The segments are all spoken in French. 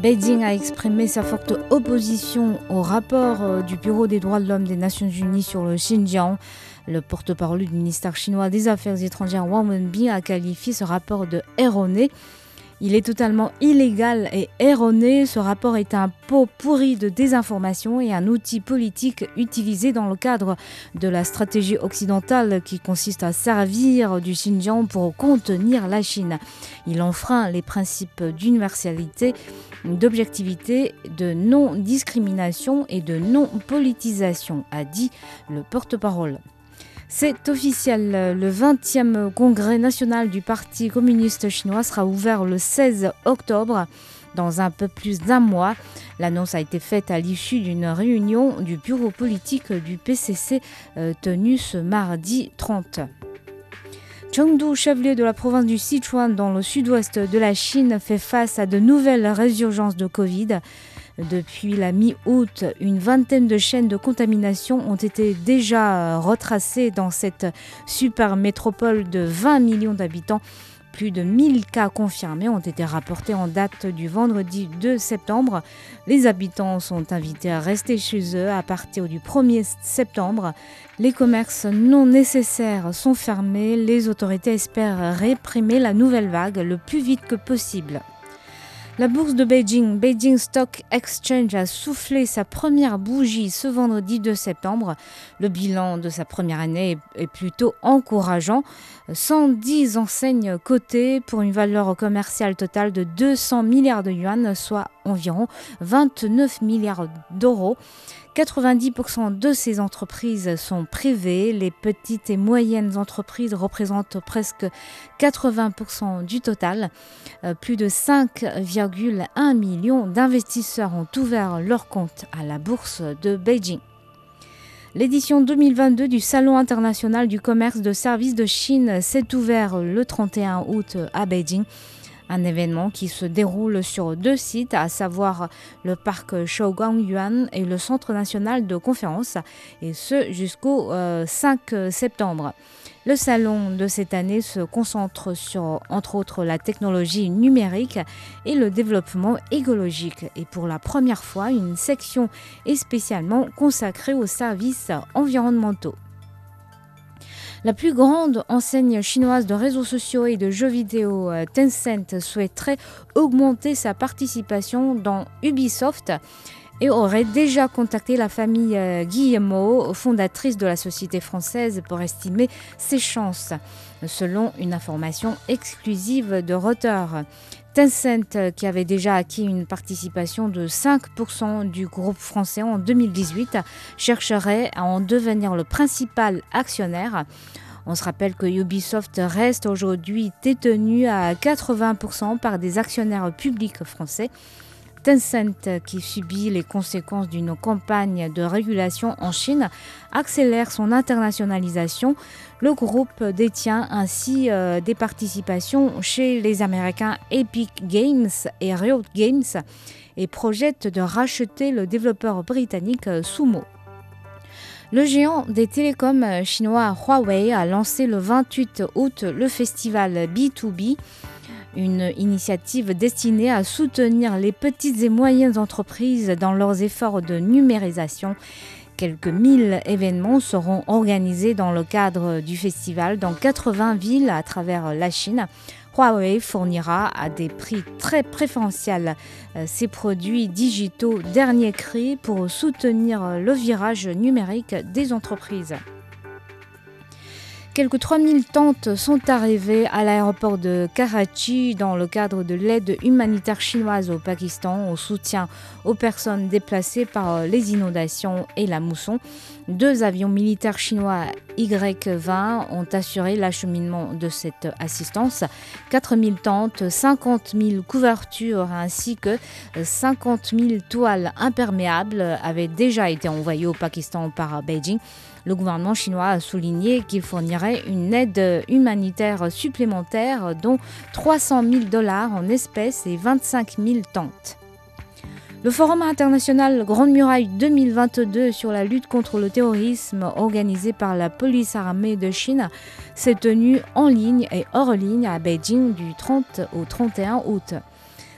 Beijing a exprimé sa forte opposition au rapport euh, du Bureau des droits de l'homme des Nations Unies sur le Xinjiang. Le porte-parole du ministère chinois des Affaires étrangères Wang Wenbin a qualifié ce rapport de erroné. Il est totalement illégal et erroné. Ce rapport est un pot pourri de désinformation et un outil politique utilisé dans le cadre de la stratégie occidentale qui consiste à servir du Xinjiang pour contenir la Chine. Il enfreint les principes d'universalité, d'objectivité, de non-discrimination et de non-politisation, a dit le porte-parole. C'est officiel, le 20e congrès national du Parti communiste chinois sera ouvert le 16 octobre dans un peu plus d'un mois. L'annonce a été faite à l'issue d'une réunion du bureau politique du PCC euh, tenue ce mardi 30. Chengdu, chef-lieu de la province du Sichuan dans le sud-ouest de la Chine, fait face à de nouvelles résurgences de Covid. Depuis la mi-août, une vingtaine de chaînes de contamination ont été déjà retracées dans cette super métropole de 20 millions d'habitants. Plus de 1000 cas confirmés ont été rapportés en date du vendredi 2 septembre. Les habitants sont invités à rester chez eux à partir du 1er septembre. Les commerces non nécessaires sont fermés. Les autorités espèrent réprimer la nouvelle vague le plus vite que possible. La bourse de Beijing, Beijing Stock Exchange, a soufflé sa première bougie ce vendredi 2 septembre. Le bilan de sa première année est plutôt encourageant. 110 enseignes cotées pour une valeur commerciale totale de 200 milliards de yuan, soit environ 29 milliards d'euros. 90% de ces entreprises sont privées. Les petites et moyennes entreprises représentent presque 80% du total. Euh, plus de 5,1 millions d'investisseurs ont ouvert leur compte à la bourse de Beijing. L'édition 2022 du Salon international du commerce de services de Chine s'est ouverte le 31 août à Beijing. Un événement qui se déroule sur deux sites, à savoir le parc Shougang-Yuan et le Centre national de conférences, et ce jusqu'au 5 euh, septembre. Le salon de cette année se concentre sur, entre autres, la technologie numérique et le développement écologique. Et pour la première fois, une section est spécialement consacrée aux services environnementaux. La plus grande enseigne chinoise de réseaux sociaux et de jeux vidéo, euh, Tencent, souhaiterait augmenter sa participation dans Ubisoft et aurait déjà contacté la famille euh, Guillemot, fondatrice de la société française, pour estimer ses chances, selon une information exclusive de Reuters. Tencent, euh, qui avait déjà acquis une participation de 5% du groupe français en 2018, chercherait à en devenir le principal actionnaire. On se rappelle que Ubisoft reste aujourd'hui détenu à 80% par des actionnaires publics français. Tencent, qui subit les conséquences d'une campagne de régulation en Chine, accélère son internationalisation. Le groupe détient ainsi euh, des participations chez les Américains Epic Games et Riot Games et projette de racheter le développeur britannique Sumo. Le géant des télécoms chinois Huawei a lancé le 28 août le festival B2B une initiative destinée à soutenir les petites et moyennes entreprises dans leurs efforts de numérisation. Quelques mille événements seront organisés dans le cadre du festival dans 80 villes à travers la Chine. Huawei fournira à des prix très préférentiels euh, ses produits digitaux dernier cri pour soutenir le virage numérique des entreprises. Quelques 3000 tentes sont arrivées à l'aéroport de Karachi dans le cadre de l'aide humanitaire chinoise au Pakistan au soutien aux personnes déplacées par les inondations et la mousson. Deux avions militaires chinois Y-20 ont assuré l'acheminement de cette assistance. 4000 tentes, 50 000 couvertures ainsi que 50 000 toiles imperméables avaient déjà été envoyées au Pakistan par Beijing. Le gouvernement chinois a souligné qu'il fournirait une aide humanitaire supplémentaire, dont 300 000 dollars en espèces et 25 000 tentes. Le Forum international Grande Muraille 2022 sur la lutte contre le terrorisme organisé par la police armée de Chine s'est tenu en ligne et hors ligne à Beijing du 30 au 31 août.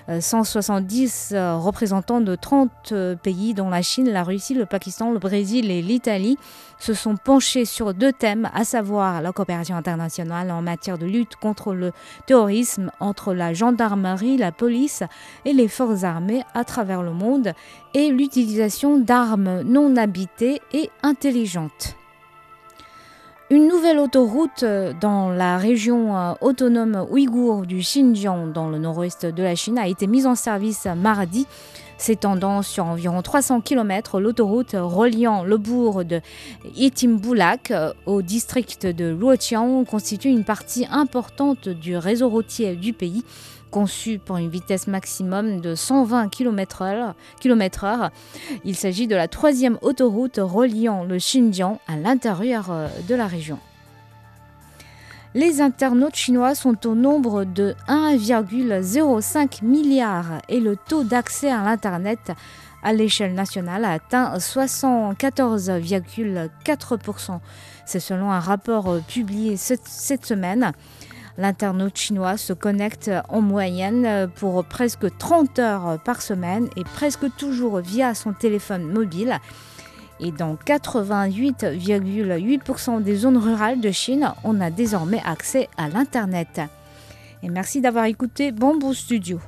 170 euh, euh, représentants de 30 euh, pays dont la Chine, la Russie, le Pakistan, le Brésil et l'Italie se sont penchés sur deux thèmes, à savoir la coopération internationale en matière de lutte contre le terrorisme entre la gendarmerie, la police et les forces armées à travers le monde et l'utilisation d'armes non habitées et intelligentes. Une nouvelle autoroute euh, dans la région euh, autonome ouïghour du Xinjiang, dans le nord-ouest de la Chine, a été mise en service mardi. S'étendant sur environ 300 km, l'autoroute reliant le bourg de Yitimbulak euh, au district de Luoqiang constitue une partie importante du réseau routier du pays conçu pour une vitesse maximum de 120 km/h. Il s'agit de la troisième autoroute reliant le Xinjiang à l'intérieur euh, de la région. Les internautes chinois sont au nombre de 1,05 milliard et le taux d'accès à l'Internet à l'échelle nationale a atteint 74,4%. C'est selon un rapport euh, publié cette semaine. L'internaute chinois se connecte en moyenne pour presque 30 heures par semaine et presque toujours via son téléphone mobile. Et dans 88,8% des zones rurales de Chine, on a désormais accès à l'Internet. Et merci d'avoir écouté Bamboo Studio.